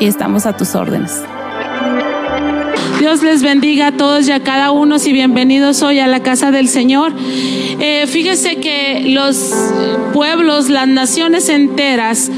y estamos a tus órdenes. Dios les bendiga a todos y a cada uno y bienvenidos hoy a la casa del Señor. Eh, fíjese que los pueblos, las naciones enteras,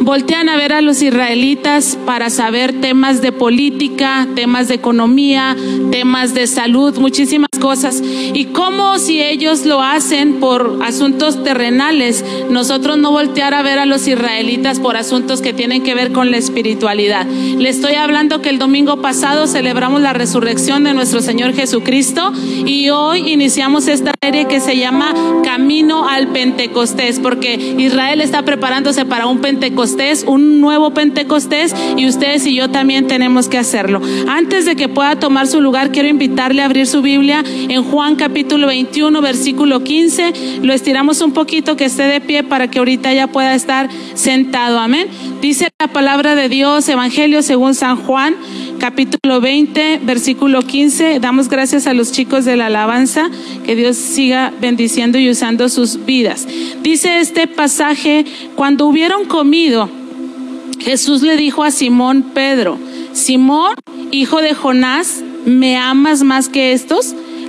voltean a ver a los israelitas para saber temas de política, temas de economía, temas de salud, muchísimas cosas. Y como si ellos lo hacen por asuntos terrenales, nosotros no voltear a ver a los israelitas por asuntos que tienen que ver con la espiritualidad. Le estoy hablando que el domingo pasado celebramos la resurrección de nuestro Señor Jesucristo y hoy iniciamos esta serie que se llama Camino al Pentecostés, porque Israel está preparándose para un Pentecostés, un nuevo Pentecostés y ustedes y yo también tenemos que hacerlo. Antes de que pueda tomar su lugar, quiero invitarle a abrir su Biblia en Juan capítulo 21, versículo 15. Lo estiramos un poquito que esté de pie para que ahorita ya pueda estar sentado. Amén. Dice la palabra de Dios, Evangelio según San Juan, capítulo 20, versículo 15. Damos gracias a los chicos de la alabanza, que Dios siga bendiciendo y usando sus vidas. Dice este pasaje, cuando hubieron comido, Jesús le dijo a Simón Pedro, Simón, hijo de Jonás, ¿me amas más que estos?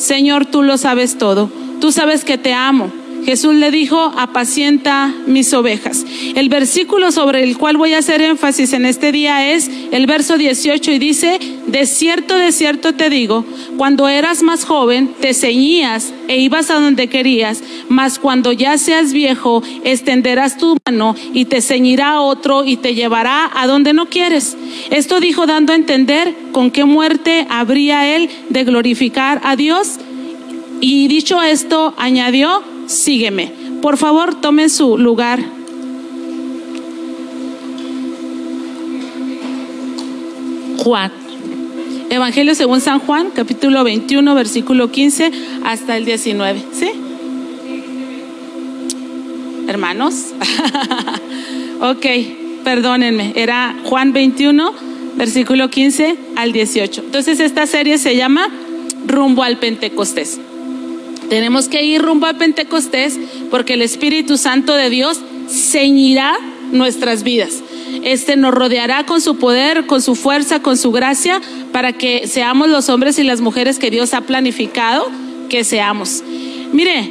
Señor, tú lo sabes todo, tú sabes que te amo. Jesús le dijo, apacienta mis ovejas. El versículo sobre el cual voy a hacer énfasis en este día es el verso 18 y dice, de cierto, de cierto te digo, cuando eras más joven te ceñías e ibas a donde querías, mas cuando ya seas viejo extenderás tu mano y te ceñirá otro y te llevará a donde no quieres. Esto dijo dando a entender con qué muerte habría él de glorificar a Dios. Y dicho esto, añadió, sígueme. Por favor, tome su lugar. Juan. Evangelio según San Juan, capítulo 21, versículo 15 hasta el 19. ¿Sí? Hermanos. ok, perdónenme. Era Juan 21, versículo 15 al 18. Entonces esta serie se llama Rumbo al Pentecostés. Tenemos que ir rumbo a Pentecostés porque el Espíritu Santo de Dios ceñirá nuestras vidas. Este nos rodeará con su poder, con su fuerza, con su gracia, para que seamos los hombres y las mujeres que Dios ha planificado que seamos. Mire,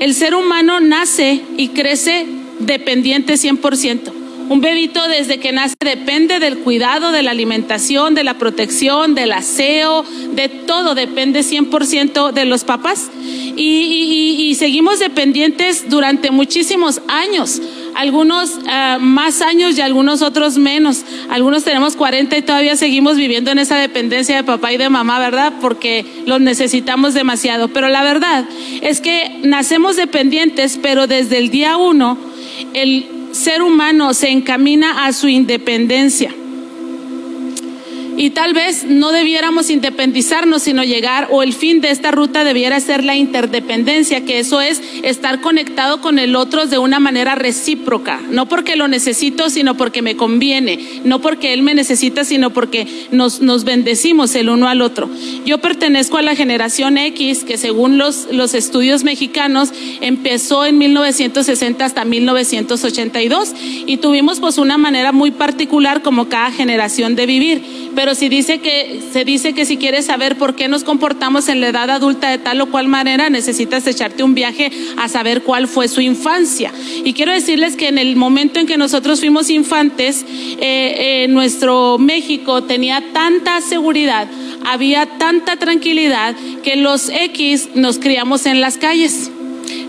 el ser humano nace y crece dependiente 100%. Un bebito desde que nace depende del cuidado, de la alimentación, de la protección, del aseo, de todo, depende 100% de los papás. Y, seguimos dependientes durante muchísimos años, algunos ah, más años y algunos otros menos. Algunos tenemos 40 y todavía seguimos viviendo en esa dependencia de papá y de mamá, ¿verdad? Porque los necesitamos demasiado. Pero la verdad es que nacemos dependientes, pero desde el día uno, el ser humano se encamina a su independencia. Y tal vez no debiéramos independizarnos, sino llegar, o el fin de esta ruta debiera ser la interdependencia, que eso es estar conectado con el otro de una manera recíproca, no porque lo necesito, sino porque me conviene, no porque él me necesita, sino porque nos, nos bendecimos el uno al otro. Yo pertenezco a la generación X, que según los, los estudios mexicanos empezó en 1960 hasta 1982 y tuvimos pues una manera muy particular como cada generación de vivir. Pero si dice que se dice que si quieres saber por qué nos comportamos en la edad adulta de tal o cual manera, necesitas echarte un viaje a saber cuál fue su infancia. Y quiero decirles que en el momento en que nosotros fuimos infantes, eh, eh, nuestro México tenía tanta seguridad, había tanta tranquilidad que los X nos criamos en las calles.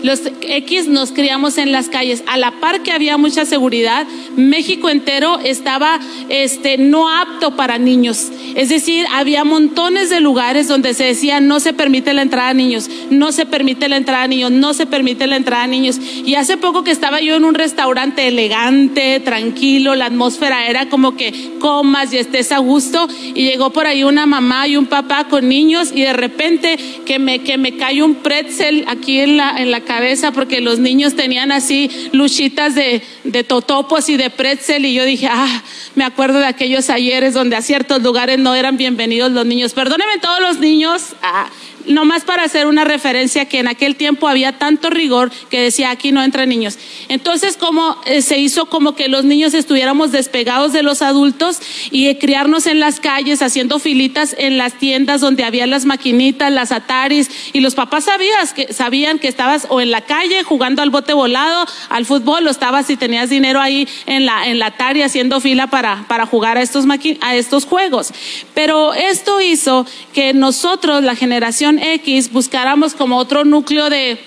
Los X nos criamos en las calles. A la par que había mucha seguridad, México entero estaba este, no apto para niños. Es decir, había montones de lugares donde se decía no se permite la entrada a niños, no se permite la entrada a niños, no se permite la entrada a niños. Y hace poco que estaba yo en un restaurante elegante, tranquilo, la atmósfera era como que comas y estés a gusto. Y llegó por ahí una mamá y un papá con niños y de repente que me, que me cae un pretzel aquí en la, la cabeza porque los niños tenían así luchitas de, de totopos y de pretzel y yo dije, ah, me acuerdo de aquellos ayeres donde a ciertos lugares no eran bienvenidos los niños. Perdónenme todos los niños. Ah, nomás para hacer una referencia que en aquel tiempo había tanto rigor que decía aquí no entran niños. Entonces, como eh, se hizo como que los niños estuviéramos despegados de los adultos y eh, criarnos en las calles, haciendo filitas en las tiendas donde había las maquinitas, las ataris, y los papás sabías que, sabían que estabas o en la calle jugando al bote volado, al fútbol, o estabas si tenías dinero ahí en la, en la atari haciendo fila para, para jugar a estos, a estos juegos. Pero esto hizo que nosotros, la generación X buscáramos como otro núcleo de,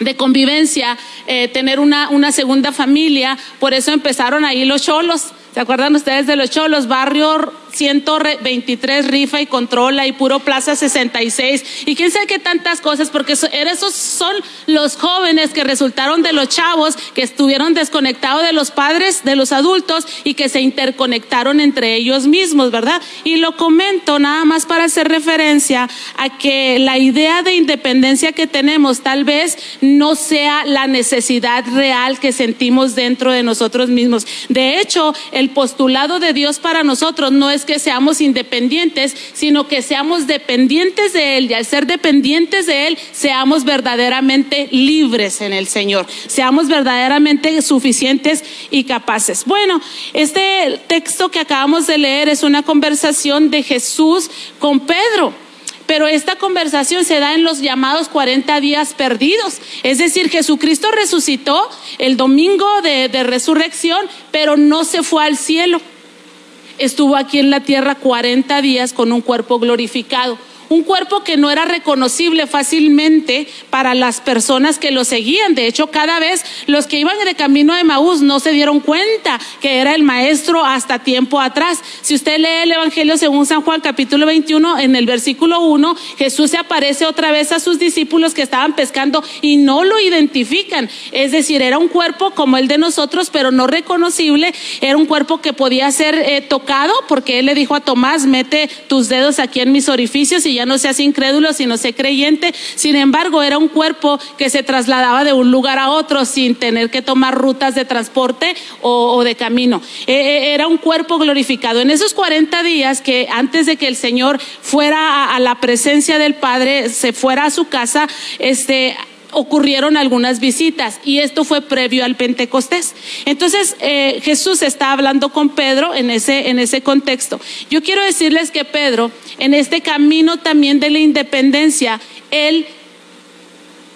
de convivencia, eh, tener una, una segunda familia, por eso empezaron ahí los cholos. ¿Se acuerdan ustedes de los cholos? Barrio 123 rifa y controla y puro Plaza 66 y quién sabe qué tantas cosas, porque esos son los jóvenes que resultaron de los chavos que estuvieron desconectados de los padres, de los adultos y que se interconectaron entre ellos mismos, ¿verdad? Y lo comento nada más para hacer referencia a que la idea de independencia que tenemos tal vez no sea la necesidad real que sentimos dentro de nosotros mismos. De hecho, el postulado de Dios para nosotros no es que seamos independientes, sino que seamos dependientes de Él y al ser dependientes de Él, seamos verdaderamente libres en el Señor, seamos verdaderamente suficientes y capaces. Bueno, este texto que acabamos de leer es una conversación de Jesús con Pedro. Pero esta conversación se da en los llamados 40 días perdidos. Es decir, Jesucristo resucitó el domingo de, de resurrección, pero no se fue al cielo estuvo aquí en la tierra 40 días con un cuerpo glorificado un cuerpo que no era reconocible fácilmente para las personas que lo seguían. De hecho, cada vez los que iban de camino de Maús no se dieron cuenta que era el maestro hasta tiempo atrás. Si usted lee el Evangelio según San Juan capítulo 21, en el versículo 1, Jesús se aparece otra vez a sus discípulos que estaban pescando y no lo identifican. Es decir, era un cuerpo como el de nosotros, pero no reconocible. Era un cuerpo que podía ser eh, tocado porque él le dijo a Tomás, mete tus dedos aquí en mis orificios y ya no seas incrédulo, sino sé creyente. Sin embargo, era un cuerpo que se trasladaba de un lugar a otro sin tener que tomar rutas de transporte o, de camino. E, e, era un cuerpo glorificado. En esos 40 días que antes de que el Señor fuera a la presencia del Padre, se fuera a su casa, este, ocurrieron algunas visitas y esto fue previo al Pentecostés. Entonces eh, Jesús está hablando con Pedro en ese, en ese contexto. Yo quiero decirles que Pedro, en este camino también de la independencia, él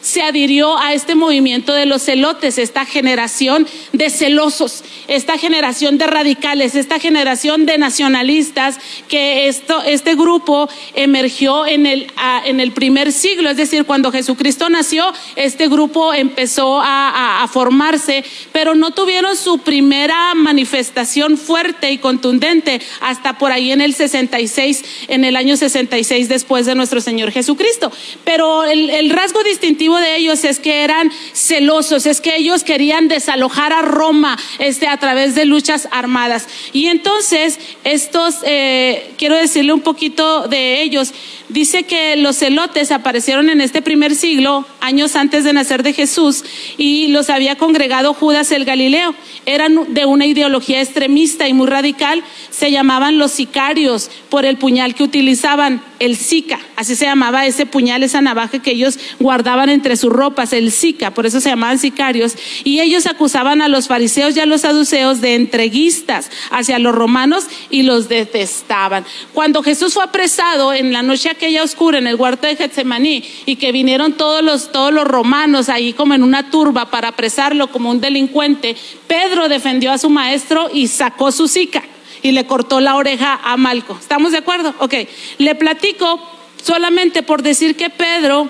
se adhirió a este movimiento de los celotes, esta generación de celosos, esta generación de radicales, esta generación de nacionalistas, que esto, este grupo emergió en el, en el primer siglo, es decir, cuando Jesucristo nació, este grupo empezó a, formarse, pero no tuvieron su primera manifestación fuerte y contundente hasta por ahí en el 66, en el año 66 después de nuestro Señor Jesucristo. Pero el rasgo distintivo de ellos es que eran celosos, es que ellos querían desalojar a Roma este, a través de luchas armadas. Y entonces, estos, eh, quiero decirle un poquito de ellos, dice que los celotes aparecieron en este primer siglo, años antes de nacer de Jesús, y los había congregado Judas el Galileo. Eran de una ideología extremista y muy radical, se llamaban los sicarios por el puñal que utilizaban, el Zika, así se llamaba ese puñal, esa navaja que ellos guardaban entre sus ropas, el Zika, por eso se llamaban sicarios, y ellos acusaban a los fariseos y a los saduceos de entreguistas hacia los romanos y los detestaban. Cuando Jesús fue apresado en la noche aquella oscura en el huerto de Getsemaní y que vinieron todos los, todos los romanos ahí como en una turba para apresarlo como un delincuente, Pedro defendió a su maestro y sacó su Zika y le cortó la oreja a Malco. ¿Estamos de acuerdo? Ok, le platico solamente por decir que Pedro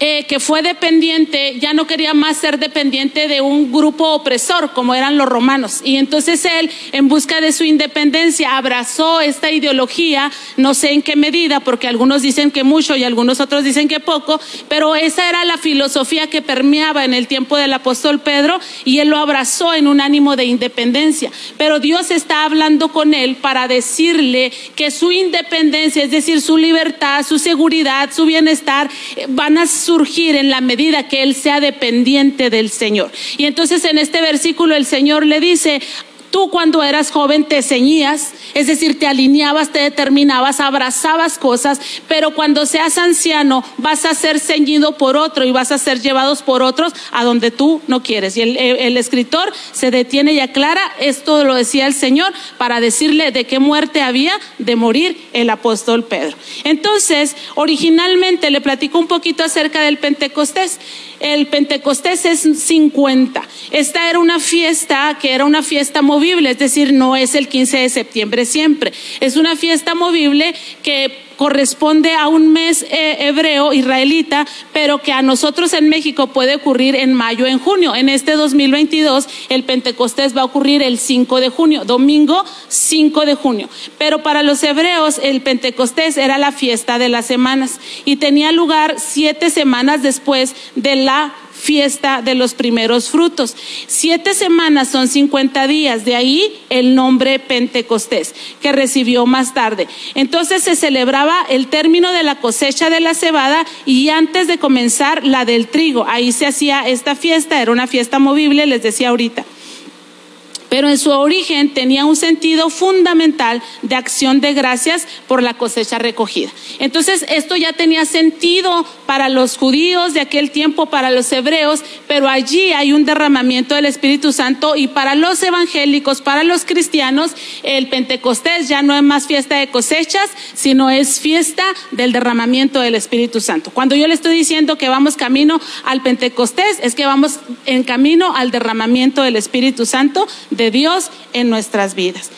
eh, que fue dependiente, ya no quería más ser dependiente de un grupo opresor como eran los romanos. Y entonces él, en busca de su independencia, abrazó esta ideología, no sé en qué medida, porque algunos dicen que mucho y algunos otros dicen que poco, pero esa era la filosofía que permeaba en el tiempo del apóstol Pedro y él lo abrazó en un ánimo de independencia. Pero Dios está hablando con él para decirle que su independencia, es decir, su libertad, su seguridad, su bienestar, eh, van a surgir en la medida que él sea dependiente del Señor. Y entonces en este versículo el Señor le dice, Tú cuando eras joven te ceñías, es decir, te alineabas, te determinabas, abrazabas cosas, pero cuando seas anciano vas a ser ceñido por otro y vas a ser llevados por otros a donde tú no quieres. Y el, escritor se detiene y aclara, esto lo decía el Señor, para decirle de qué muerte había de morir el apóstol Pedro. Entonces, originalmente le platico un poquito acerca del Pentecostés el Pentecostés es 50. Esta era una fiesta que era una fiesta movible, es decir, no es el 15 de septiembre siempre. Es una fiesta movible que corresponde a un mes eh, hebreo israelita, pero que a nosotros en México puede ocurrir en mayo, en junio. En este 2022 el Pentecostés va a ocurrir el 5 de junio, domingo 5 de junio. Pero para los hebreos el Pentecostés era la fiesta de las semanas y tenía lugar siete semanas después de la fiesta de los primeros frutos. Siete semanas son 50 días, de ahí el nombre Pentecostés, que recibió más tarde. Entonces se celebraba el término de la cosecha de la cebada y antes de comenzar la del trigo. Ahí se hacía esta fiesta, era una fiesta movible, les decía ahorita pero en su origen tenía un sentido fundamental de acción de gracias por la cosecha recogida. Entonces, esto ya tenía sentido para los judíos de aquel tiempo, para los hebreos, pero allí hay un derramamiento del Espíritu Santo y para los evangélicos, para los cristianos, el Pentecostés ya no es más fiesta de cosechas, sino es fiesta del derramamiento del Espíritu Santo. Cuando yo le estoy diciendo que vamos camino al Pentecostés, es que vamos en camino al derramamiento del Espíritu Santo Dios en nuestras vidas.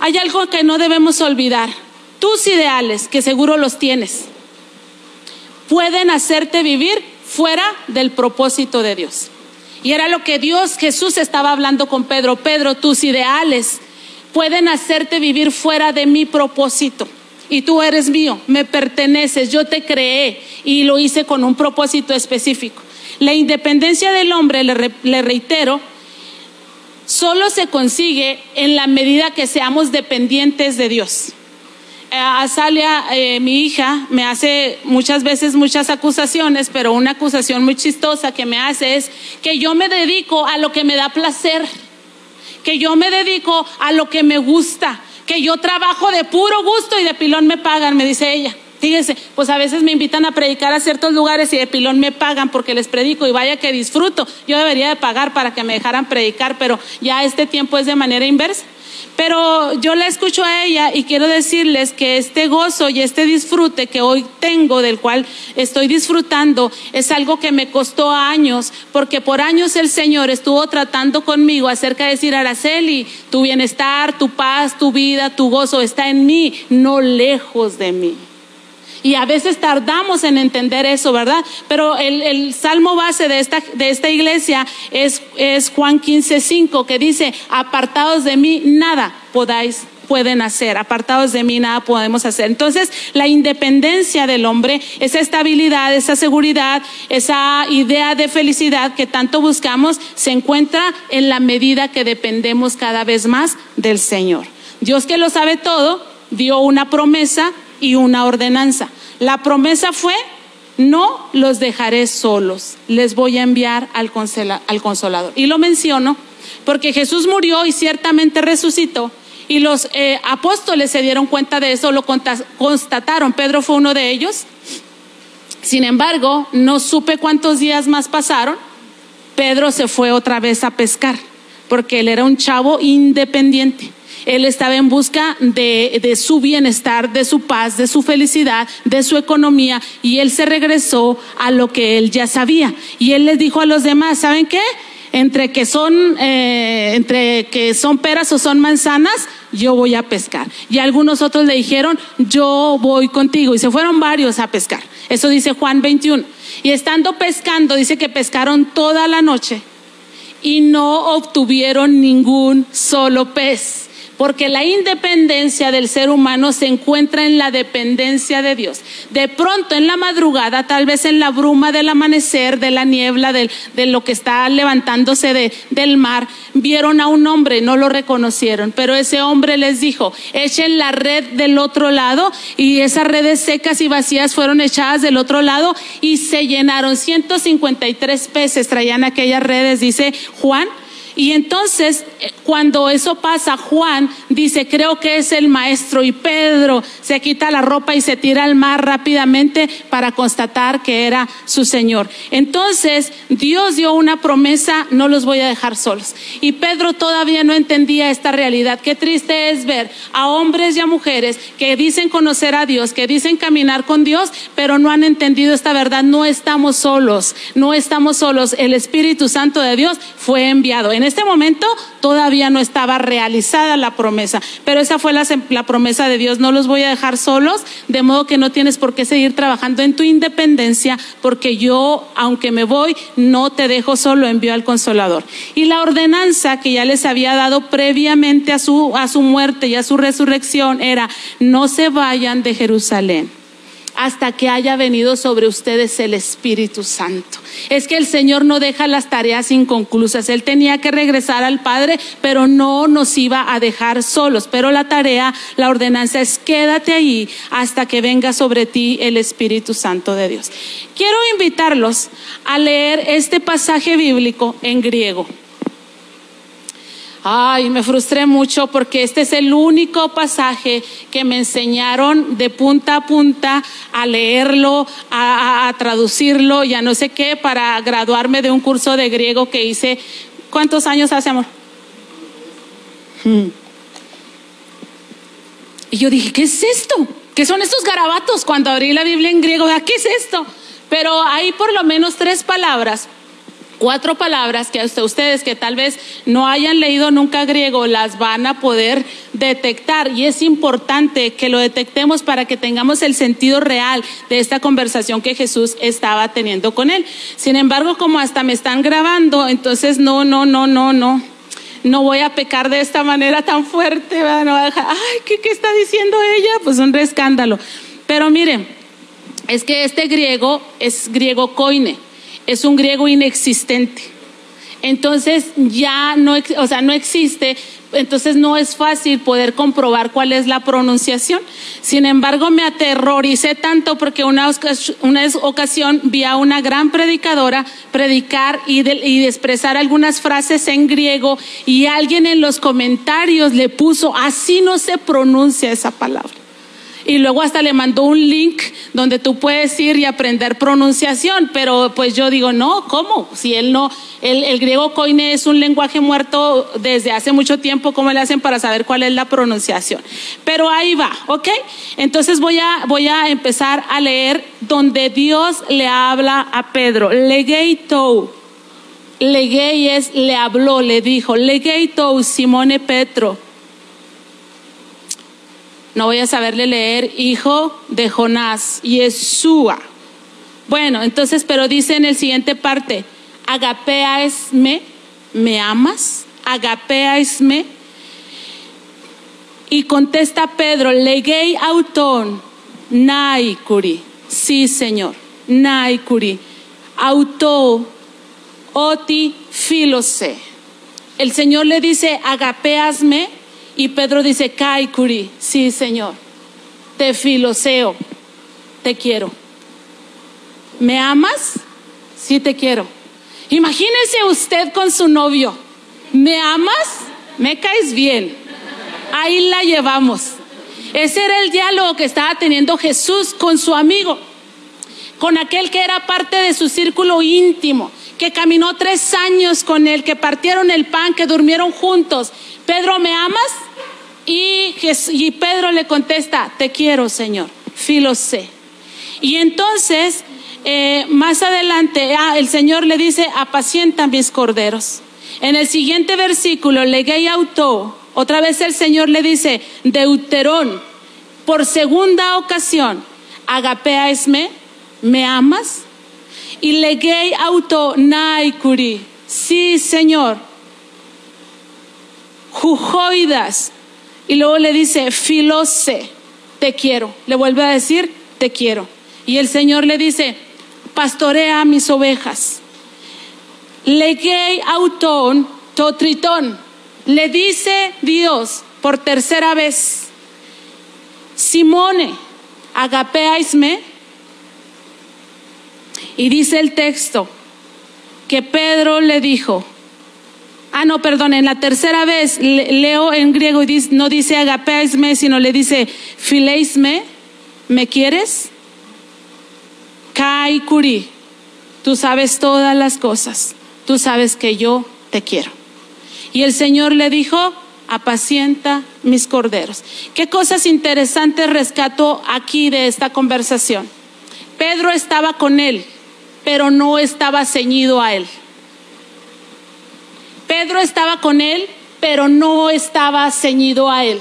Hay algo que no debemos olvidar. Tus ideales, que seguro los tienes, pueden hacerte vivir fuera del propósito de Dios. Y era lo que Dios, Jesús estaba hablando con Pedro. Pedro, tus ideales pueden hacerte vivir fuera de mi propósito. Y tú eres mío, me perteneces, yo te creé y lo hice con un propósito específico. La independencia del hombre, le, le reitero, solo se consigue en la medida que seamos dependientes de Dios. Eh, Azalia, eh, mi hija, me hace muchas veces muchas acusaciones, pero una acusación muy chistosa que me hace es que yo me dedico a lo que me da placer, que yo me dedico a lo que me gusta, que yo trabajo de puro gusto y de pilón me pagan, me dice ella. Fíjense, pues a veces me invitan a predicar a ciertos lugares y de pilón me pagan porque les predico y vaya que disfruto. Yo debería de pagar para que me dejaran predicar, pero ya este tiempo es de manera inversa. Pero yo la escucho a ella y quiero decirles que este gozo y este disfrute que hoy tengo, del cual estoy disfrutando, es algo que me costó años, porque por años el Señor estuvo tratando conmigo acerca de decir, Araceli, tu bienestar, tu paz, tu vida, tu gozo está en mí, no lejos de mí. Y a veces tardamos en entender eso, ¿verdad? Pero el, salmo base de esta, de esta iglesia es, es Juan 15, 5, que dice, apartados de mí, nada podáis pueden hacer, apartados de mí nada podemos hacer. Entonces, la independencia del hombre, esa estabilidad, esa seguridad, esa idea de felicidad que tanto buscamos, se encuentra en la medida que dependemos cada vez más del Señor. Dios que lo sabe todo, dio una promesa y una ordenanza. La promesa fue, no los dejaré solos, les voy a enviar al, consolador. Y lo menciono porque Jesús murió y ciertamente resucitó. Y los eh, apóstoles se dieron cuenta de eso, lo constataron. Pedro fue uno de ellos. Sin embargo, no supe cuántos días más pasaron. Pedro se fue otra vez a pescar, porque él era un chavo independiente. Él estaba en busca de, su bienestar, de su paz, de su felicidad, de su economía, y él se regresó a lo que él ya sabía. Y él les dijo a los demás, ¿saben qué? Entre que son, eh, entre que son peras o son manzanas, yo voy a pescar. Y algunos otros le dijeron, yo voy contigo. Y se fueron varios a pescar. Eso dice Juan 21. Y estando pescando, dice que pescaron toda la noche y no obtuvieron ningún solo pez porque la independencia del ser humano se encuentra en la dependencia de Dios. De pronto en la madrugada, tal vez en la bruma del amanecer, de la niebla, de, lo que está levantándose del mar, vieron a un hombre, no lo reconocieron, pero ese hombre les dijo, echen la red del otro lado y esas redes secas y vacías fueron echadas del otro lado y se llenaron. 153 peces traían aquellas redes, dice Juan y entonces, cuando eso pasa, Juan dice, creo que es el maestro. Y Pedro se quita la ropa y se tira al mar rápidamente para constatar que era su Señor. Entonces, Dios dio una promesa, no los voy a dejar solos. Y Pedro todavía no entendía esta realidad. Qué triste es ver a hombres y a mujeres que dicen conocer a Dios, que dicen caminar con Dios, pero no han entendido esta verdad. No estamos solos, no estamos solos. El Espíritu Santo de Dios fue enviado este momento todavía no estaba realizada la promesa, pero esa fue la, promesa de Dios, no los voy a dejar solos, de modo que no tienes por qué seguir trabajando en tu independencia, porque yo, aunque me voy, no te dejo solo, envío al consolador. Y la ordenanza que ya les había dado previamente a su, a su muerte y a su resurrección era, no se vayan de Jerusalén hasta que haya venido sobre ustedes el Espíritu Santo. Es que el Señor no deja las tareas inconclusas. Él tenía que regresar al Padre, pero no nos iba a dejar solos. Pero la tarea, la ordenanza es quédate ahí hasta que venga sobre ti el Espíritu Santo de Dios. Quiero invitarlos a leer este pasaje bíblico en griego. Ay, me frustré mucho porque este es el único pasaje que me enseñaron de punta a punta a leerlo, a, traducirlo y a no sé qué para graduarme de un curso de griego que hice. ¿Cuántos años hace, amor? Hmm. Y yo dije, ¿qué es esto? ¿Qué son estos garabatos? Cuando abrí la Biblia en griego, ¿qué es esto? Pero hay por lo menos tres palabras cuatro palabras que hasta ustedes que tal vez no hayan leído nunca griego las van a poder detectar y es importante que lo detectemos para que tengamos el sentido real de esta conversación que Jesús estaba teniendo con él. Sin embargo, como hasta me están grabando, entonces no, no, no, no, no. No voy a pecar de esta manera tan fuerte, no ay, ¿qué, ¿qué está diciendo ella? Pues un escándalo. Pero miren, es que este griego es griego coine es un griego inexistente. Entonces ya no, o sea, no existe, entonces no es fácil poder comprobar cuál es la pronunciación. Sin embargo, me aterroricé tanto porque una, una ocasión vi a una gran predicadora predicar y, y expresar algunas frases en griego y alguien en los comentarios le puso, así no se pronuncia esa palabra y luego hasta le mandó un link donde tú puedes ir y aprender pronunciación, pero pues yo digo, no, ¿cómo? Si él no, el, griego koine es un lenguaje muerto desde hace mucho tiempo, ¿cómo le hacen para saber cuál es la pronunciación? Pero ahí va, ¿ok? Entonces voy a, voy a empezar a leer donde Dios le habla a Pedro, legeito. Legei es, le habló, le dijo, legeito Simone Petro no voy a saberle leer, hijo de Jonás, Yeshua. Bueno, entonces, pero dice en el siguiente parte, agapeaesme, ¿me amas? Agapeaesme. Y contesta Pedro, legei auton, naikuri. Sí, Señor, naikuri. Auto, oti, filose. El Señor le dice, agapeasme. Y Pedro dice, kaikuri. Sí, Señor, te filoseo, te quiero. ¿Me amas? Sí, te quiero. Imagínese usted con su novio. ¿Me amas? Me caes bien. Ahí la llevamos. Ese era el diálogo que estaba teniendo Jesús con su amigo, con aquel que era parte de su círculo íntimo, que caminó tres años con él, que partieron el pan, que durmieron juntos. Pedro, ¿me amas? Y, Pedro le contesta, te quiero, Señor, filosé. Y entonces, eh, más adelante, ah, el Señor le dice, apacienta mis corderos. En el siguiente versículo, legei auto, otra vez el Señor le dice, Deuterón, por segunda ocasión, agapeaesme, ¿me amas? Y legei auto naikuri, sí Señor, jujoidas. Y luego le dice, filose, te quiero. Le vuelve a decir, te quiero. Y el Señor le dice, pastorea mis ovejas. Legei auton totritón le dice Dios por tercera vez, Simone, agapeaisme. Y dice el texto que Pedro le dijo, ah, no, perdón, en la tercera vez leo en griego y no dice agapeaisme, sino le dice fileisme, ¿me quieres? Kai kuri, tú sabes todas las cosas, tú sabes que yo te quiero. Y el Señor le dijo, apacienta mis corderos. ¿Qué cosas interesantes rescató aquí de esta conversación? Pedro estaba con él, pero no estaba ceñido a él. Pedro estaba con él, pero no estaba ceñido a él.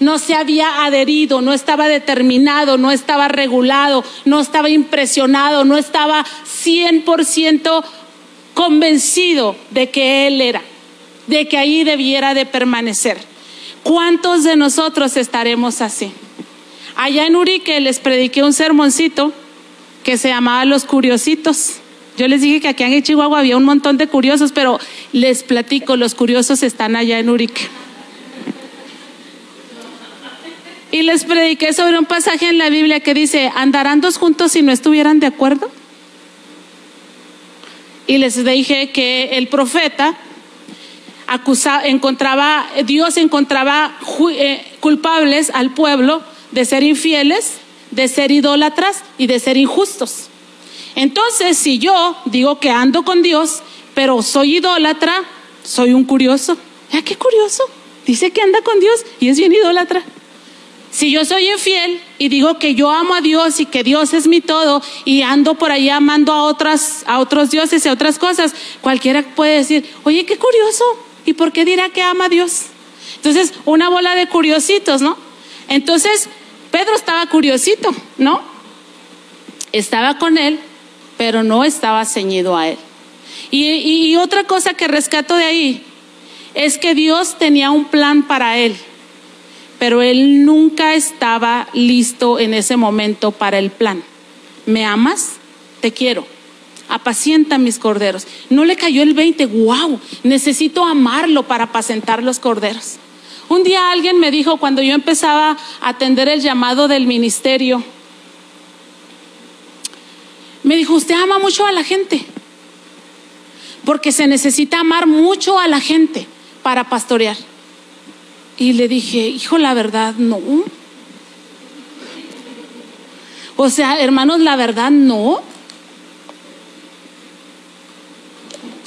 No se había adherido, no estaba determinado, no estaba regulado, no estaba impresionado, no estaba 100% convencido de que él era de que ahí debiera de permanecer. ¿Cuántos de nosotros estaremos así? Allá en Urique les prediqué un sermoncito que se llamaba Los Curiositos. Yo les dije que aquí en Chihuahua había un montón de curiosos, pero les platico, los curiosos están allá en Urique. Y les prediqué sobre un pasaje en la Biblia que dice, ¿andarán dos juntos si no estuvieran de acuerdo? Y les dije que el profeta encontraba, Dios encontraba eh, culpables al pueblo de ser infieles, de ser idólatras y de ser injustos. Entonces, si yo digo que ando con Dios, pero soy idólatra, soy un curioso. ¿Ya qué curioso? Dice que anda con Dios y es bien idólatra. Si yo soy infiel y digo que yo amo a Dios y que Dios es mi todo y ando por ahí amando a otras a otros dioses y a otras cosas, cualquiera puede decir, "Oye, qué curioso, ¿Y por qué dirá que ama a Dios? Entonces, una bola de curiositos, ¿no? Entonces, Pedro estaba curiosito, ¿no? Estaba con él, pero no estaba ceñido a él. Y, otra cosa que rescato de ahí es que Dios tenía un plan para él, pero él nunca estaba listo en ese momento para el plan. ¿Me amas? Te quiero apacienta mis corderos. No le cayó el 20, wow, necesito amarlo para apacentar los corderos. Un día alguien me dijo cuando yo empezaba a atender el llamado del ministerio, me dijo, usted ama mucho a la gente, porque se necesita amar mucho a la gente para pastorear. Y le dije, hijo, la verdad, no. O sea, hermanos, la verdad, no.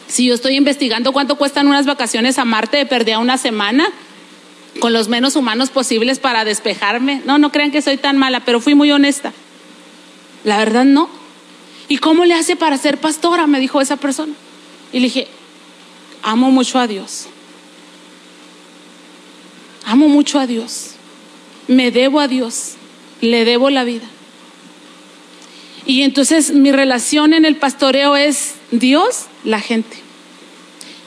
Si yo estoy investigando cuánto cuestan unas vacaciones a Marte, de perder una semana con los menos humanos posibles para despejarme. No, no crean que soy tan mala, pero fui muy honesta. La verdad no. ¿Y cómo le hace para ser pastora? Me dijo esa persona. Y le dije, amo mucho a Dios. Amo mucho a Dios. Me debo a Dios. Le debo la vida. Y entonces mi relación en el pastoreo es Dios, la gente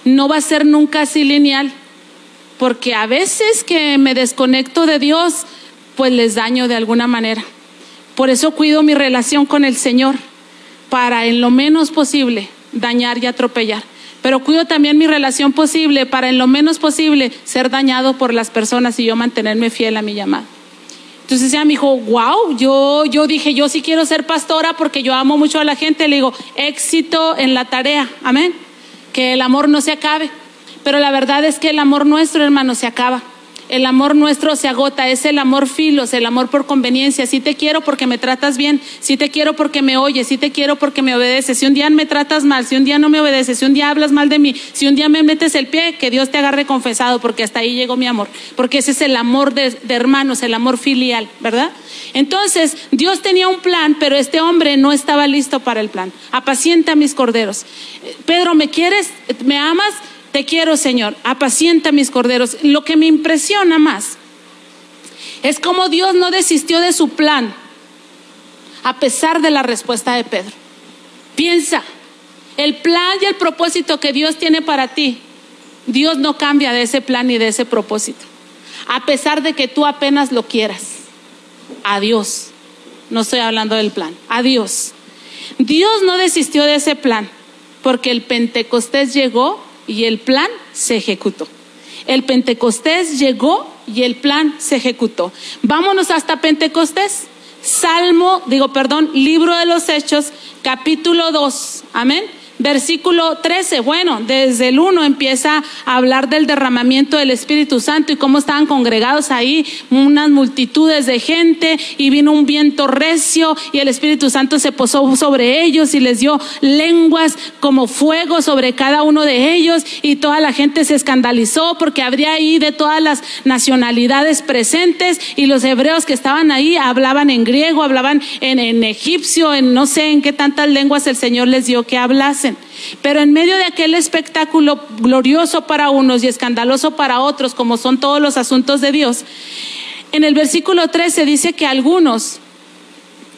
no va a ser nunca así lineal. porque a veces que me desconecto de Dios, pues les daño de alguna manera. Por eso cuido mi relación con el Señor, para en lo menos posible dañar y atropellar. Pero cuido también mi relación posible para en lo menos posible ser dañado por las personas y yo mantenerme fiel a mi llamado. Entonces ella me dijo, wow, yo, yo dije, yo sí quiero ser pastora porque yo amo mucho a la gente. Le digo, éxito en la tarea, amén. Que el amor no se acabe. Pero la verdad es que el amor nuestro, hermano, se acaba. El amor nuestro se agota, es el amor filos, el amor por conveniencia. Si te quiero porque me tratas bien, si te quiero porque me oyes, si te quiero porque me obedeces. Si un día me tratas mal, si un día no me obedeces, si un día hablas mal de mí, si un día me metes el pie, que Dios te agarre confesado, porque hasta ahí llegó mi amor. Porque ese es el amor de, de hermanos, el amor filial, ¿verdad? Entonces, Dios tenía un plan, pero este hombre no estaba listo para el plan. Apacienta mis corderos. Pedro, ¿me quieres? ¿Me amas? Te quiero, Señor, apacienta mis corderos. Lo que me impresiona más es cómo Dios no desistió de su plan a pesar de la respuesta de Pedro. Piensa, el plan y el propósito que Dios tiene para ti, Dios no cambia de ese plan y de ese propósito. A pesar de que tú apenas lo quieras. Adiós. No estoy hablando del plan. Adiós. Dios no desistió de ese plan porque el Pentecostés llegó y el plan se ejecutó. El Pentecostés llegó y el plan se ejecutó. Vámonos hasta Pentecostés. Salmo, digo, perdón, libro de los Hechos, capítulo 2. Amén. Versículo 13, bueno, desde el 1 empieza a hablar del derramamiento del Espíritu Santo y cómo estaban congregados ahí unas multitudes de gente y vino un viento recio y el Espíritu Santo se posó sobre ellos y les dio lenguas como fuego sobre cada uno de ellos y toda la gente se escandalizó porque habría ahí de todas las nacionalidades presentes y los hebreos que estaban ahí hablaban en griego, hablaban en, en egipcio, en no sé en qué tantas lenguas el Señor les dio que Pero en medio de aquel espectáculo glorioso para unos y escandaloso para otros, como son todos los asuntos de Dios, en el versículo 13 dice que algunos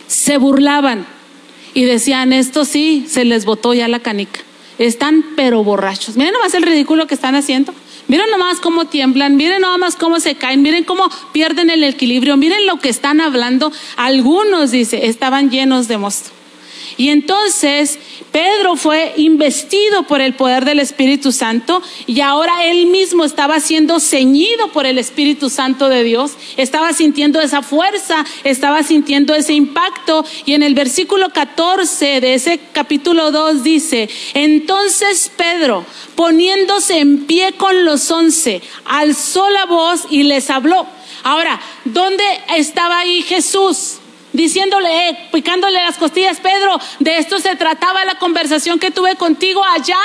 se burlaban y decían, esto sí, se les botó ya la canica. Están pero borrachos. Miren nomás el ridículo que están haciendo. Miren nomás cómo tiemblan, miren nomás cómo se caen, miren cómo pierden el equilibrio, miren lo que están hablando. Algunos, dice, estaban llenos de mosto. Y entonces Pedro fue investido por el poder del Espíritu Santo y ahora él mismo estaba siendo ceñido por el Espíritu Santo de Dios, estaba sintiendo esa fuerza, estaba sintiendo ese impacto y en el versículo 14 de ese capítulo 2 dice, entonces Pedro, poniéndose en pie con los once, alzó la voz y les habló. Ahora, ¿dónde estaba ahí Jesús? Diciéndole, eh, picándole las costillas, Pedro, de esto se trataba la conversación que tuve contigo allá.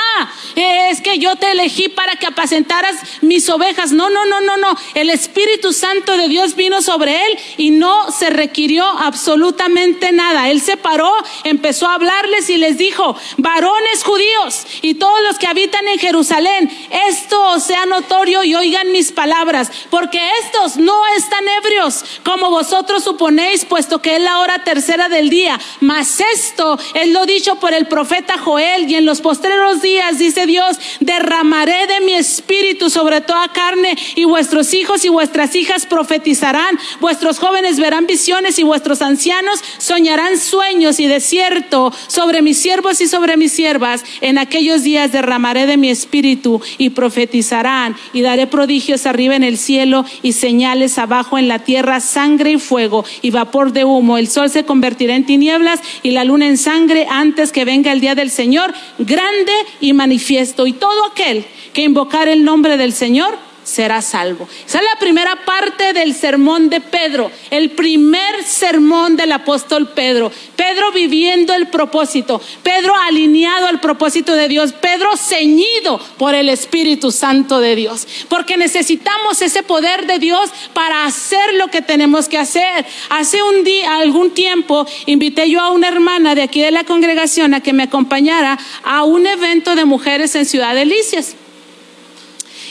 Eh, es que yo te elegí para que apacentaras mis ovejas. No, no, no, no, no. El Espíritu Santo de Dios vino sobre él y no se requirió absolutamente nada. Él se paró, empezó a hablarles y les dijo, varones judíos y todos los que habitan en Jerusalén, esto sea notorio y oigan mis palabras, porque estos no están ebrios como vosotros suponéis, puesto que es la hora tercera del día. Mas esto es lo dicho por el profeta Joel y en los postreros días, dice Dios, derramaré de mi espíritu sobre toda carne y vuestros hijos y vuestras hijas profetizarán, vuestros jóvenes verán visiones y vuestros ancianos soñarán sueños y desierto sobre mis siervos y sobre mis siervas. En aquellos días derramaré de mi espíritu y profetizarán y daré prodigios arriba en el cielo y señales abajo en la tierra, sangre y fuego y vapor de humo el sol se convertirá en tinieblas y la luna en sangre antes que venga el día del Señor, grande y manifiesto. Y todo aquel que invocar el nombre del Señor será salvo. Esa es la primera parte del sermón de Pedro, el primer sermón del apóstol Pedro. Pedro viviendo el propósito, Pedro alineado al propósito de Dios, Pedro ceñido por el Espíritu Santo de Dios, porque necesitamos ese poder de Dios para hacer lo que tenemos que hacer. Hace un día, algún tiempo, invité yo a una hermana de aquí de la congregación a que me acompañara a un evento de mujeres en Ciudad Delicias.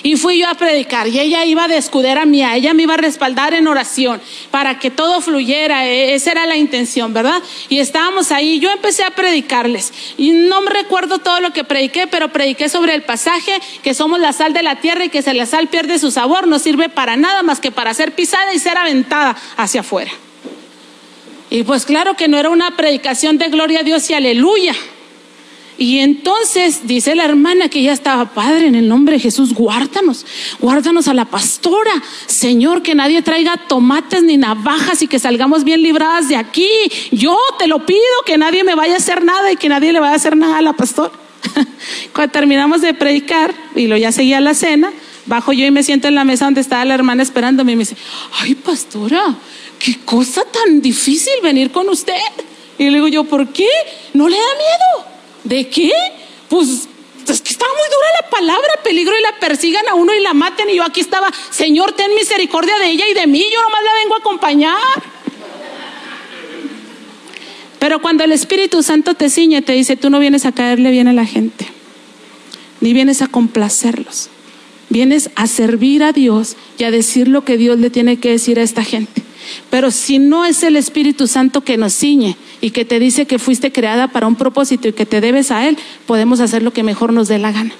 Y fui yo a predicar y ella iba de escudera mía, ella me iba a respaldar en oración para que todo fluyera, e, esa era la intención, ¿verdad? Y estábamos ahí, yo empecé a predicarles. Y no me recuerdo todo lo que prediqué, pero prediqué sobre el pasaje que somos la sal de la tierra y que si la sal pierde su sabor. No sirve para nada más que para ser pisada y ser aventada hacia afuera. Y pues claro que no era una predicación de gloria a Dios y aleluya, y entonces dice la hermana que ya estaba padre en el nombre de Jesús, guárdanos, guárdanos a la pastora, Señor, que nadie traiga tomates ni navajas y que salgamos bien libradas de aquí. Yo te lo pido, que nadie me vaya a hacer nada y que nadie le vaya a hacer nada a la pastora. Cuando terminamos de predicar y lo ya seguía la cena, bajo yo y me siento en la mesa donde estaba la hermana esperándome y me dice, ay pastora, qué cosa tan difícil venir con usted. Y le digo yo, ¿por qué? ¿No le da miedo? ¿De qué? Pues es que estaba muy dura la palabra, peligro y la persigan a uno y la maten. Y yo aquí estaba, Señor, ten misericordia de ella y de mí, yo nomás la vengo a acompañar. Pero cuando el Espíritu Santo te ciñe, te dice, tú no vienes a caerle bien a la gente, ni vienes a complacerlos, vienes a servir a Dios y a decir lo que Dios le tiene que decir a esta gente. Pero si no es el Espíritu Santo que nos ciñe y que te dice que fuiste creada para un propósito y que te debes a Él, podemos hacer lo que mejor nos dé la gana.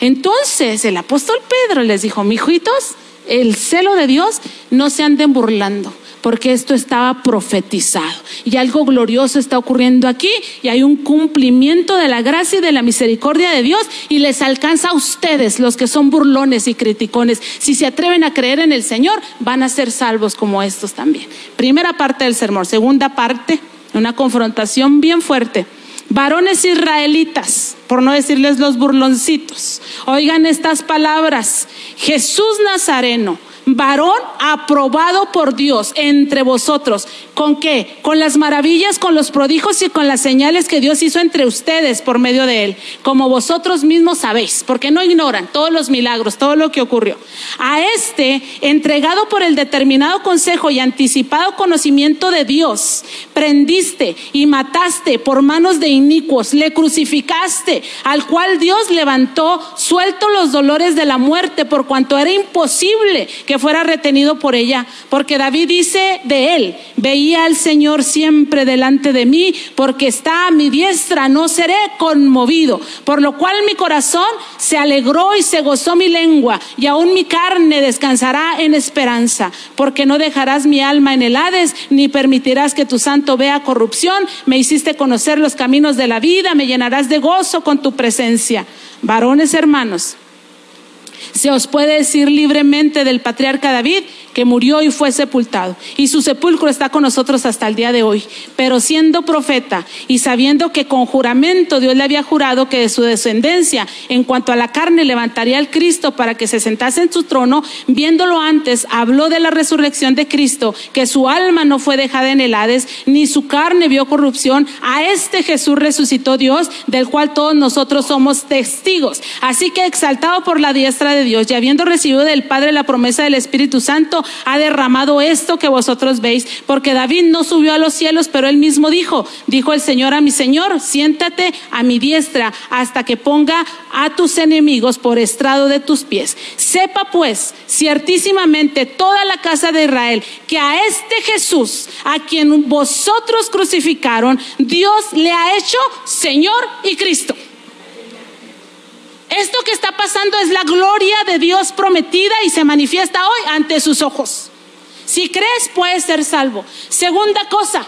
Entonces el apóstol Pedro les dijo, mijitos, el celo de Dios no se anden burlando porque esto estaba profetizado. Y algo glorioso está ocurriendo aquí y hay un cumplimiento de la gracia y de la misericordia de Dios y les alcanza a ustedes, los que son burlones y criticones. Si se atreven a creer en el Señor, van a ser salvos como estos también. Primera parte del sermón. Segunda parte, una confrontación bien fuerte. Varones israelitas, por no decirles los burloncitos, oigan estas palabras. Jesús Nazareno varón aprobado por Dios entre vosotros. ¿Con qué? Con las maravillas, con los prodigios y con las señales que Dios hizo entre ustedes por medio de él, como vosotros mismos sabéis, porque no ignoran todos los milagros, todo lo que ocurrió. A este, entregado por el determinado consejo y anticipado conocimiento de Dios, prendiste y mataste por manos de inicuos, le crucificaste, al cual Dios levantó, suelto los dolores de la muerte, por cuanto era imposible que fuera retenido por ella, porque David dice de él, veía al Señor siempre delante de mí, porque está a mi diestra, no seré conmovido, por lo cual mi corazón se alegró y se gozó mi lengua, y aún mi carne descansará en esperanza, porque no dejarás mi alma en el Hades, ni permitirás que tu santo vea corrupción, me hiciste conocer los caminos de la vida, me llenarás de gozo con tu presencia. Varones hermanos, se os puede decir libremente del patriarca David que murió y fue sepultado. Y su sepulcro está con nosotros hasta el día de hoy. Pero siendo profeta y sabiendo que con juramento Dios le había jurado que de su descendencia, en cuanto a la carne, levantaría al Cristo para que se sentase en su trono, viéndolo antes, habló de la resurrección de Cristo, que su alma no fue dejada en el Hades, ni su carne vio corrupción. A este Jesús resucitó Dios, del cual todos nosotros somos testigos. Así que exaltado por la diestra de Dios y habiendo recibido del Padre la promesa del Espíritu Santo, ha derramado esto que vosotros veis, porque David no subió a los cielos, pero él mismo dijo, dijo el Señor a mi Señor, siéntate a mi diestra hasta que ponga a tus enemigos por estrado de tus pies. Sepa pues ciertísimamente toda la casa de Israel que a este Jesús, a quien vosotros crucificaron, Dios le ha hecho Señor y Cristo. Esto que está pasando es la gloria de Dios prometida y se manifiesta hoy ante sus ojos. Si crees, puedes ser salvo. Segunda cosa,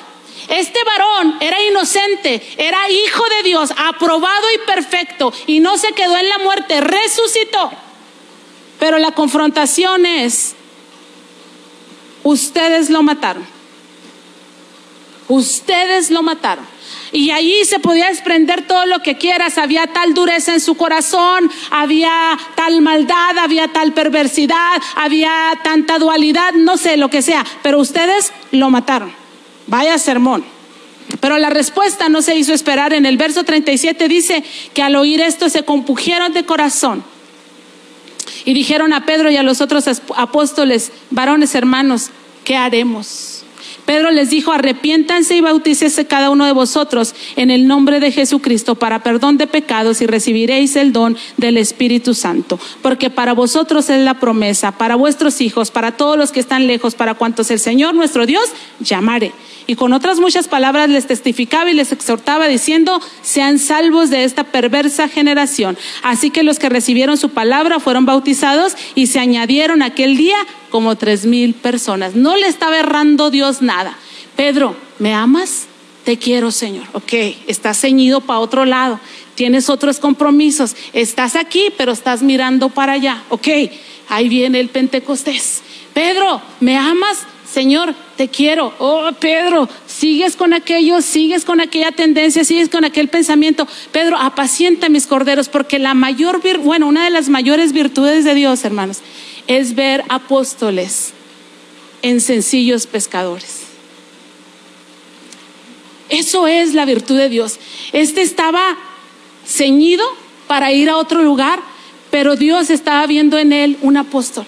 este varón era inocente, era hijo de Dios, aprobado y perfecto, y no se quedó en la muerte, resucitó. Pero la confrontación es, ustedes lo mataron. Ustedes lo mataron. Y allí se podía desprender todo lo que quieras. Había tal dureza en su corazón, había tal maldad, había tal perversidad, había tanta dualidad, no sé lo que sea. Pero ustedes lo mataron. Vaya sermón. Pero la respuesta no se hizo esperar. En el verso 37 dice que al oír esto se compugieron de corazón. Y dijeron a Pedro y a los otros apóstoles, varones hermanos, ¿qué haremos? Pedro les dijo, arrepiéntanse y bautícese cada uno de vosotros en el nombre de Jesucristo para perdón de pecados y recibiréis el don del Espíritu Santo. Porque para vosotros es la promesa, para vuestros hijos, para todos los que están lejos, para cuantos el Señor nuestro Dios llamare. Y con otras muchas palabras les testificaba y les exhortaba diciendo, sean salvos de esta perversa generación. Así que los que recibieron su palabra fueron bautizados y se añadieron aquel día como tres mil personas. No le estaba errando Dios nada. Pedro, ¿me amas? Te quiero, Señor. Ok, estás ceñido para otro lado. Tienes otros compromisos. Estás aquí, pero estás mirando para allá. Ok, ahí viene el Pentecostés. Pedro, ¿me amas? Señor, te quiero. Oh, Pedro, sigues con aquello, sigues con aquella tendencia, sigues con aquel pensamiento. Pedro, apacienta mis corderos, porque la mayor, bueno, una de las mayores virtudes de Dios, hermanos, es ver apóstoles en sencillos pescadores. Eso es la virtud de Dios. Este estaba ceñido para ir a otro lugar, pero Dios estaba viendo en él un apóstol.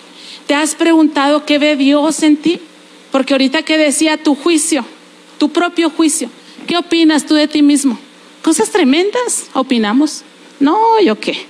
¿Te has preguntado qué ve Dios en ti? Porque ahorita que decía tu juicio, tu propio juicio, ¿qué opinas tú de ti mismo? Cosas tremendas, opinamos. No, yo qué.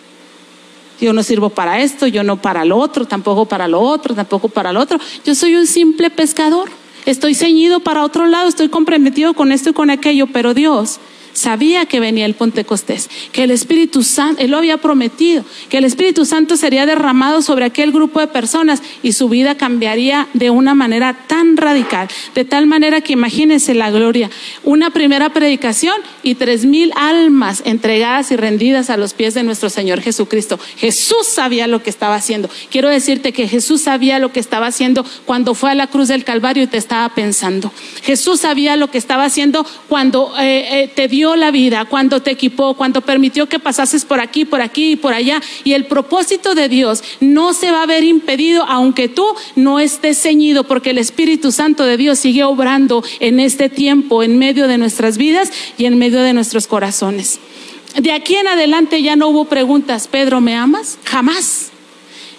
Yo no sirvo para esto, yo no para lo otro, tampoco para lo otro, tampoco para lo otro. Yo soy un simple pescador. Estoy ceñido para otro lado, estoy comprometido con esto y con aquello, pero Dios sabía que venía el Pentecostés, que el Espíritu Santo, él lo había prometido, que el Espíritu Santo sería derramado sobre aquel grupo de personas y su vida cambiaría de una manera tan radical, de tal manera que imagínense la gloria, una primera predicación y tres mil almas entregadas y rendidas a los pies de nuestro Señor Jesucristo. Jesús sabía lo que estaba haciendo. Quiero decirte que Jesús sabía lo que estaba haciendo cuando fue a la cruz del Calvario y te estaba pensando. Jesús sabía lo que estaba haciendo cuando eh, eh, te dio la vida, cuando te equipó, cuando permitió que pasases por aquí, por aquí y por allá. Y el propósito de Dios no se va a ver impedido aunque tú no estés ceñido, porque el Espíritu Santo de Dios sigue obrando en este tiempo, en medio de nuestras vidas y en medio de nuestros corazones. De aquí en adelante ya no hubo preguntas, Pedro, ¿me amas? Jamás.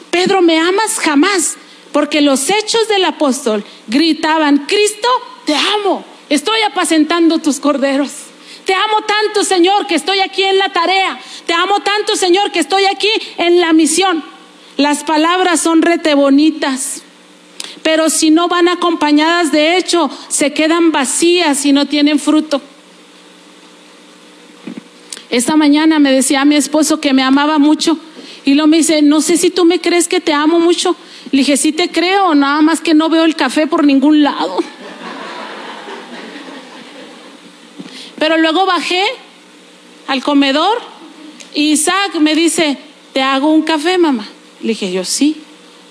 Pedro, ¿me amas? Jamás. Porque los hechos del apóstol gritaban, Cristo, te amo, estoy apacentando tus corderos. Te amo tanto, Señor, que estoy aquí en la tarea. Te amo tanto, Señor, que estoy aquí en la misión. Las palabras son rete bonitas, pero si no van acompañadas de hecho, se quedan vacías y no tienen fruto. Esta mañana me decía mi esposo que me amaba mucho y lo me dice, no sé si tú me crees que te amo mucho. Le dije, sí te creo, nada más que no veo el café por ningún lado. Pero luego bajé al comedor y Isaac me dice, ¿te hago un café, mamá? Le dije yo, sí.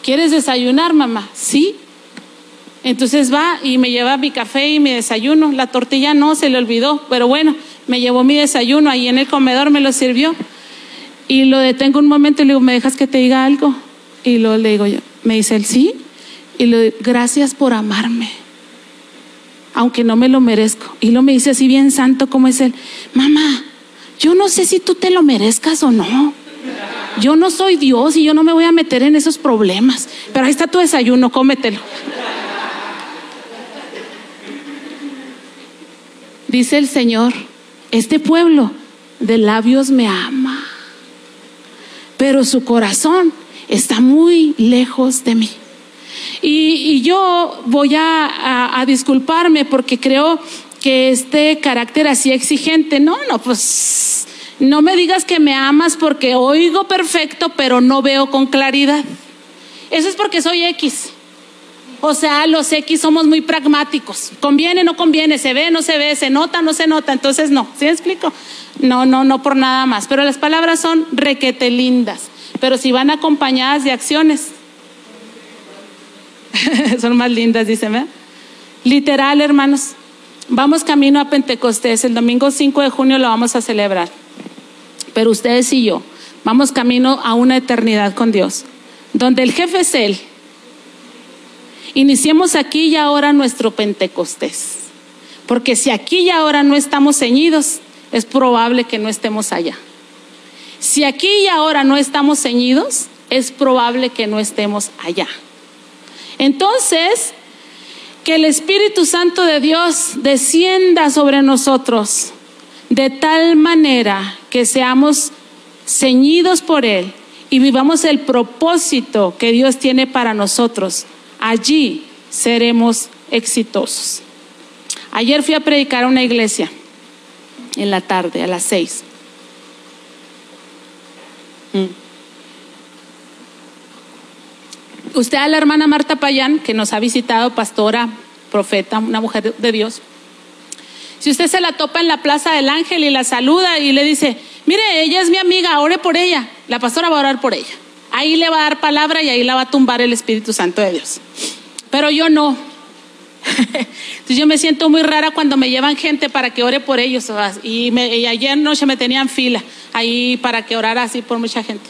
¿Quieres desayunar, mamá? Sí. Entonces va y me lleva mi café y mi desayuno. La tortilla no, se le olvidó, pero bueno, me llevó mi desayuno ahí en el comedor, me lo sirvió. Y lo detengo un momento y le digo, ¿me dejas que te diga algo? Y luego le digo yo, me dice él, sí. Y le digo, gracias por amarme aunque no me lo merezco. Y lo me dice así bien santo como es él, mamá, yo no sé si tú te lo merezcas o no. Yo no soy Dios y yo no me voy a meter en esos problemas. Pero ahí está tu desayuno, cómetelo. Dice el Señor, este pueblo de labios me ama, pero su corazón está muy lejos de mí. Y, yo voy a, disculparme porque creo que este carácter así exigente, no, no, pues no me digas que me amas porque oigo perfecto, pero no veo con claridad. Eso es porque soy X. O sea, los X somos muy pragmáticos. Conviene, no conviene, se ve, no se ve, se nota, no se nota. Entonces, no, ¿sí explico? No, no, no por nada más. Pero las palabras son requete lindas. Pero si van acompañadas de acciones, Son más lindas, dice, Literal, hermanos. Vamos camino a Pentecostés. El domingo 5 de junio lo vamos a celebrar. Pero ustedes y yo vamos camino a una eternidad con Dios. Donde el jefe es Él. Iniciemos aquí y ahora nuestro Pentecostés. Porque si aquí y ahora no estamos ceñidos, es probable que no estemos allá. Si aquí y ahora no estamos ceñidos, es probable que no estemos allá. Entonces, que el Espíritu Santo de Dios descienda sobre nosotros de tal manera que seamos ceñidos por Él y vivamos el propósito que Dios tiene para nosotros. Allí seremos exitosos. Ayer fui a predicar a una iglesia en la tarde, a las seis. Mm. Usted a la hermana Marta Payán, que nos ha visitado, pastora, profeta, una mujer de Dios. Si usted se la topa en la Plaza del Ángel y la saluda y le dice, mire, ella es mi amiga, ore por ella, la pastora va a orar por ella. Ahí le va a dar palabra y ahí la va a tumbar el Espíritu Santo de Dios. Pero yo no. Entonces yo me siento muy rara cuando me llevan gente para que ore por ellos. Y, me, y ayer noche me tenían fila ahí para que orara así por mucha gente.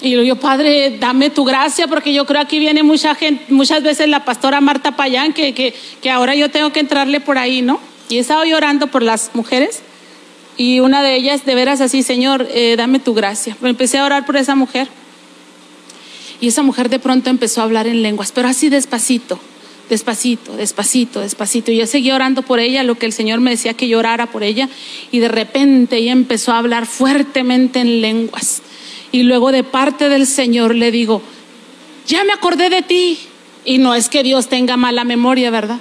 Y yo, Padre, dame tu gracia, porque yo creo aquí viene mucha gente, muchas veces la pastora Marta Payán, que, que, que ahora yo tengo que entrarle por ahí, ¿no? Y he estado llorando por las mujeres. Y una de ellas, de veras así, Señor, eh, dame tu gracia. empecé a orar por esa mujer. Y esa mujer de pronto empezó a hablar en lenguas, pero así despacito, despacito, despacito, despacito. Y yo seguí orando por ella, lo que el Señor me decía que llorara por ella. Y de repente ella empezó a hablar fuertemente en lenguas. Y luego de parte del Señor le digo, ya me acordé de ti. Y no es que Dios tenga mala memoria, ¿verdad?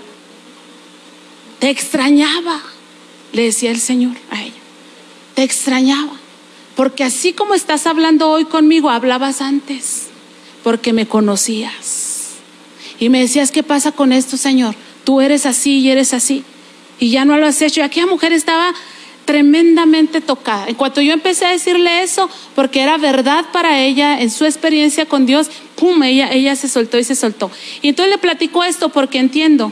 Te extrañaba, le decía el Señor a ella. Te extrañaba. Porque así como estás hablando hoy conmigo, hablabas antes porque me conocías. Y me decías, ¿qué pasa con esto, Señor? Tú eres así y eres así. Y ya no lo has hecho. Y aquella mujer estaba tremendamente tocada. En cuanto yo empecé a decirle eso, porque era verdad para ella en su experiencia con Dios, pum, ella, ella se soltó y se soltó. Y entonces le platico esto porque entiendo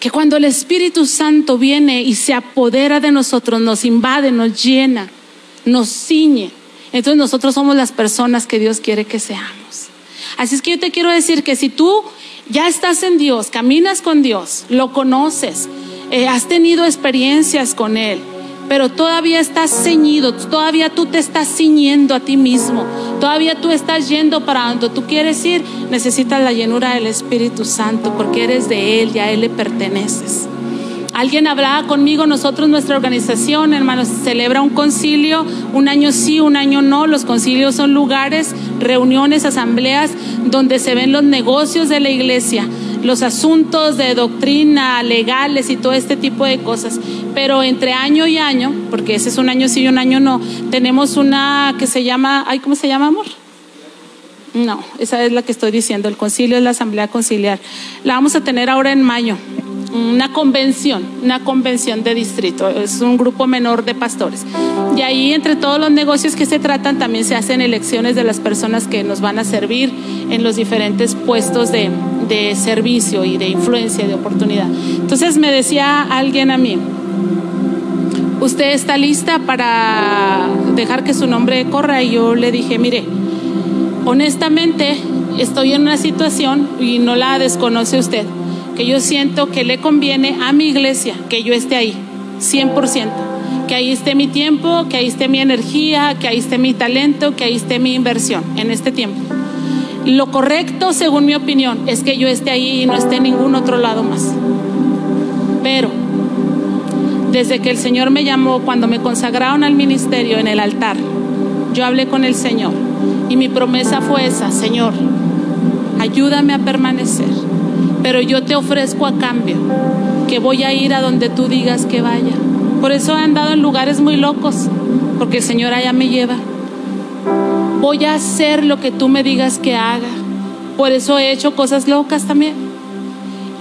que cuando el Espíritu Santo viene y se apodera de nosotros, nos invade, nos llena, nos ciñe entonces nosotros somos las personas que Dios quiere que seamos. Así es que yo te quiero decir que si tú ya estás en Dios, caminas con Dios, lo conoces, eh, has tenido experiencias con Él, pero todavía estás ceñido, todavía tú te estás ciñendo a ti mismo, todavía tú estás yendo para donde tú quieres ir, necesitas la llenura del Espíritu Santo porque eres de Él y a Él le perteneces. Alguien hablaba conmigo, nosotros, nuestra organización, hermanos, celebra un concilio, un año sí, un año no. Los concilios son lugares, reuniones, asambleas donde se ven los negocios de la iglesia, los asuntos de doctrina, legales y todo este tipo de cosas. Pero entre año y año, porque ese es un año sí y un año no, tenemos una que se llama, ay, ¿cómo se llama, amor? No, esa es la que estoy diciendo. El concilio es la asamblea conciliar. La vamos a tener ahora en mayo una convención, una convención de distrito, es un grupo menor de pastores. Y ahí entre todos los negocios que se tratan también se hacen elecciones de las personas que nos van a servir en los diferentes puestos de, de servicio y de influencia de oportunidad. Entonces me decía alguien a mí, ¿usted está lista para dejar que su nombre corra? Y yo le dije, mire, honestamente estoy en una situación y no la desconoce usted que yo siento que le conviene a mi iglesia que yo esté ahí, 100%. Que ahí esté mi tiempo, que ahí esté mi energía, que ahí esté mi talento, que ahí esté mi inversión en este tiempo. Lo correcto, según mi opinión, es que yo esté ahí y no esté en ningún otro lado más. Pero desde que el Señor me llamó, cuando me consagraron al ministerio en el altar, yo hablé con el Señor y mi promesa fue esa, Señor, ayúdame a permanecer pero yo te ofrezco a cambio que voy a ir a donde tú digas que vaya. Por eso he andado en lugares muy locos, porque el Señor allá me lleva. Voy a hacer lo que tú me digas que haga. Por eso he hecho cosas locas también.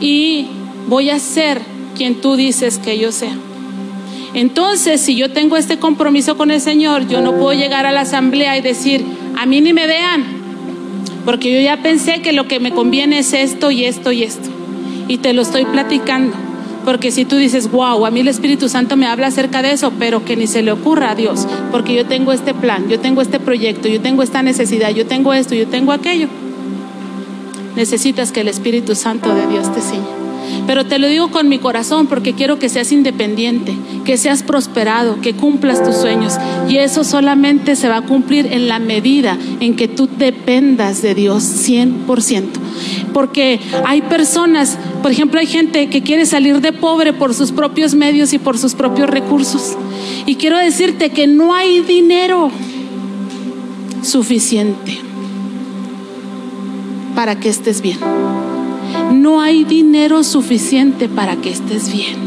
Y voy a ser quien tú dices que yo sea. Entonces, si yo tengo este compromiso con el Señor, yo no puedo llegar a la asamblea y decir, a mí ni me vean, porque yo ya pensé que lo que me conviene es esto y esto y esto. Y te lo estoy platicando. Porque si tú dices, wow, a mí el Espíritu Santo me habla acerca de eso, pero que ni se le ocurra a Dios, porque yo tengo este plan, yo tengo este proyecto, yo tengo esta necesidad, yo tengo esto, yo tengo aquello. Necesitas que el Espíritu Santo de Dios te ciña. Pero te lo digo con mi corazón porque quiero que seas independiente, que seas prosperado, que cumplas tus sueños. Y eso solamente se va a cumplir en la medida en que tú dependas de Dios 100%. Porque hay personas, por ejemplo, hay gente que quiere salir de pobre por sus propios medios y por sus propios recursos. Y quiero decirte que no hay dinero suficiente para que estés bien. No hay dinero suficiente para que estés bien.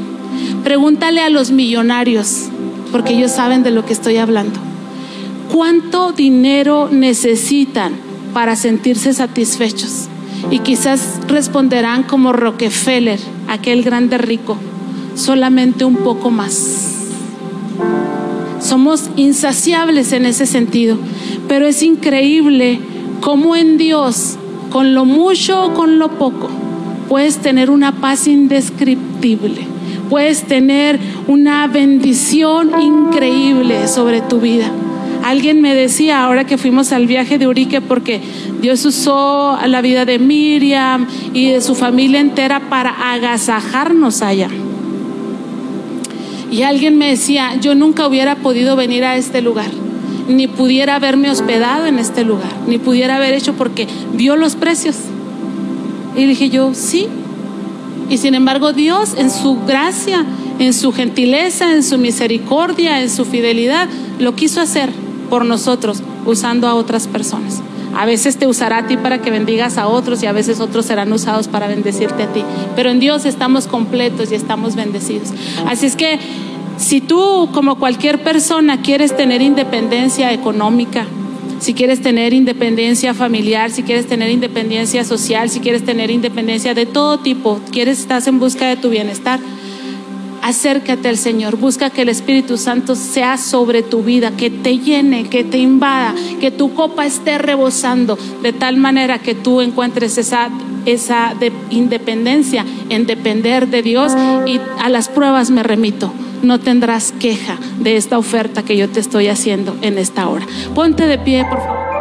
Pregúntale a los millonarios, porque ellos saben de lo que estoy hablando. ¿Cuánto dinero necesitan para sentirse satisfechos? Y quizás responderán como Rockefeller, aquel grande rico, solamente un poco más. Somos insaciables en ese sentido, pero es increíble cómo en Dios con lo mucho o con lo poco, puedes tener una paz indescriptible, puedes tener una bendición increíble sobre tu vida. Alguien me decía ahora que fuimos al viaje de Urique porque Dios usó la vida de Miriam y de su familia entera para agasajarnos allá. Y alguien me decía, yo nunca hubiera podido venir a este lugar ni pudiera haberme hospedado en este lugar, ni pudiera haber hecho porque vio los precios. Y dije yo, sí. Y sin embargo Dios en su gracia, en su gentileza, en su misericordia, en su fidelidad, lo quiso hacer por nosotros, usando a otras personas. A veces te usará a ti para que bendigas a otros y a veces otros serán usados para bendecirte a ti. Pero en Dios estamos completos y estamos bendecidos. Así es que si tú, como cualquier persona, quieres tener independencia económica, si quieres tener independencia familiar, si quieres tener independencia social, si quieres tener independencia de todo tipo, quieres estás en busca de tu bienestar, acércate al Señor, busca que el Espíritu Santo sea sobre tu vida, que te llene, que te invada, que tu copa esté rebosando de tal manera que tú encuentres esa esa independencia en depender de Dios y a las pruebas me remito no tendrás queja de esta oferta que yo te estoy haciendo en esta hora. Ponte de pie, por favor.